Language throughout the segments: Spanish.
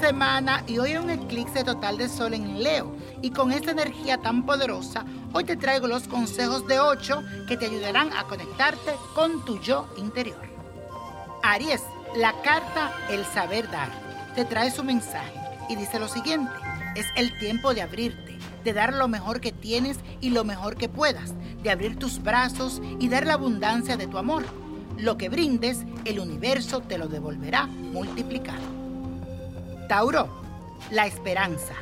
semana y hoy hay un eclipse total de sol en Leo. Y con esta energía tan poderosa, hoy te traigo los consejos de 8 que te ayudarán a conectarte con tu yo interior. Aries, la carta El saber dar te trae su mensaje y dice lo siguiente, es el tiempo de abrirte, de dar lo mejor que tienes y lo mejor que puedas, de abrir tus brazos y dar la abundancia de tu amor. Lo que brindes, el universo te lo devolverá multiplicado. Tauro, la esperanza.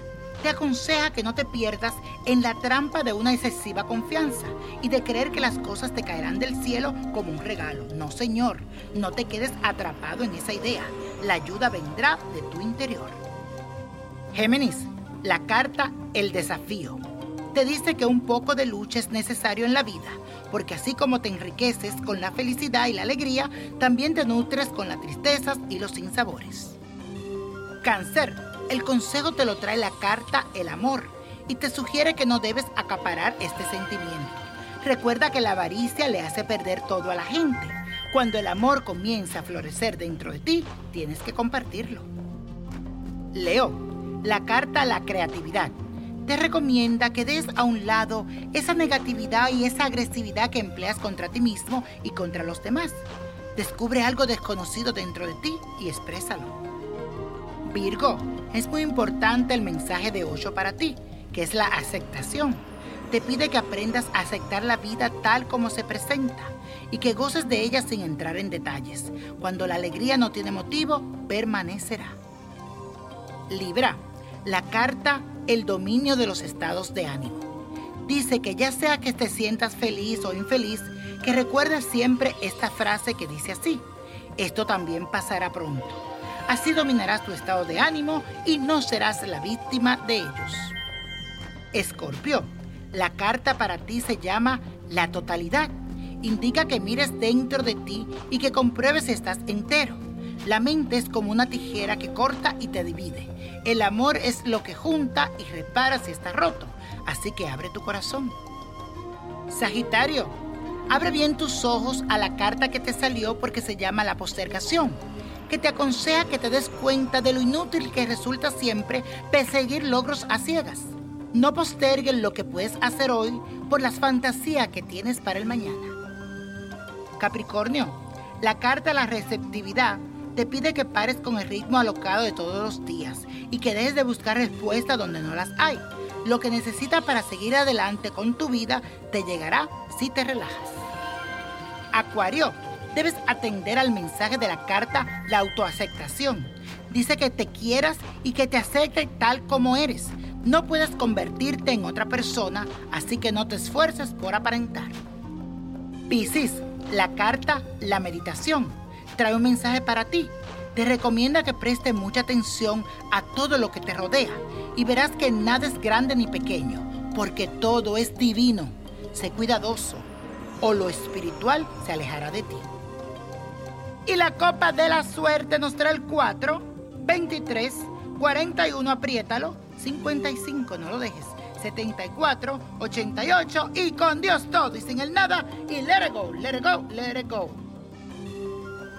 Te aconseja que no te pierdas en la trampa de una excesiva confianza y de creer que las cosas te caerán del cielo como un regalo. No, señor, no te quedes atrapado en esa idea. La ayuda vendrá de tu interior. Géminis, la carta El desafío. Te dice que un poco de lucha es necesario en la vida, porque así como te enriqueces con la felicidad y la alegría, también te nutres con las tristezas y los sinsabores. Cáncer, el consejo te lo trae la carta El amor y te sugiere que no debes acaparar este sentimiento. Recuerda que la avaricia le hace perder todo a la gente. Cuando el amor comienza a florecer dentro de ti, tienes que compartirlo. Leo, la carta la creatividad te recomienda que des a un lado esa negatividad y esa agresividad que empleas contra ti mismo y contra los demás. Descubre algo desconocido dentro de ti y exprésalo. Virgo, es muy importante el mensaje de 8 para ti, que es la aceptación. Te pide que aprendas a aceptar la vida tal como se presenta y que goces de ella sin entrar en detalles. Cuando la alegría no tiene motivo, permanecerá. Libra, la carta El dominio de los estados de ánimo. Dice que ya sea que te sientas feliz o infeliz, que recuerdes siempre esta frase que dice así, esto también pasará pronto. Así dominarás tu estado de ánimo y no serás la víctima de ellos. Escorpio, la carta para ti se llama la totalidad. Indica que mires dentro de ti y que compruebes si estás entero la mente es como una tijera que corta y te divide. El amor es lo que junta y repara si está roto. Así que abre tu corazón. Sagitario, abre bien tus ojos a la carta que te salió porque se llama la postergación, que te aconseja que te des cuenta de lo inútil que resulta siempre perseguir logros a ciegas. No postergues lo que puedes hacer hoy por las fantasías que tienes para el mañana. Capricornio, la carta a la receptividad te pide que pares con el ritmo alocado de todos los días y que dejes de buscar respuestas donde no las hay. Lo que necesitas para seguir adelante con tu vida te llegará si te relajas. Acuario, debes atender al mensaje de la carta La autoaceptación. Dice que te quieras y que te acepte tal como eres. No puedes convertirte en otra persona, así que no te esfuerces por aparentar. Piscis, la carta La meditación trae un mensaje para ti. Te recomienda que prestes mucha atención a todo lo que te rodea y verás que nada es grande ni pequeño, porque todo es divino. Sé cuidadoso o lo espiritual se alejará de ti. Y la copa de la suerte nos trae el 4, 23, 41, apriétalo, 55, no lo dejes. 74, 88 y con Dios todo y sin el nada y let it go, let it go, let it go.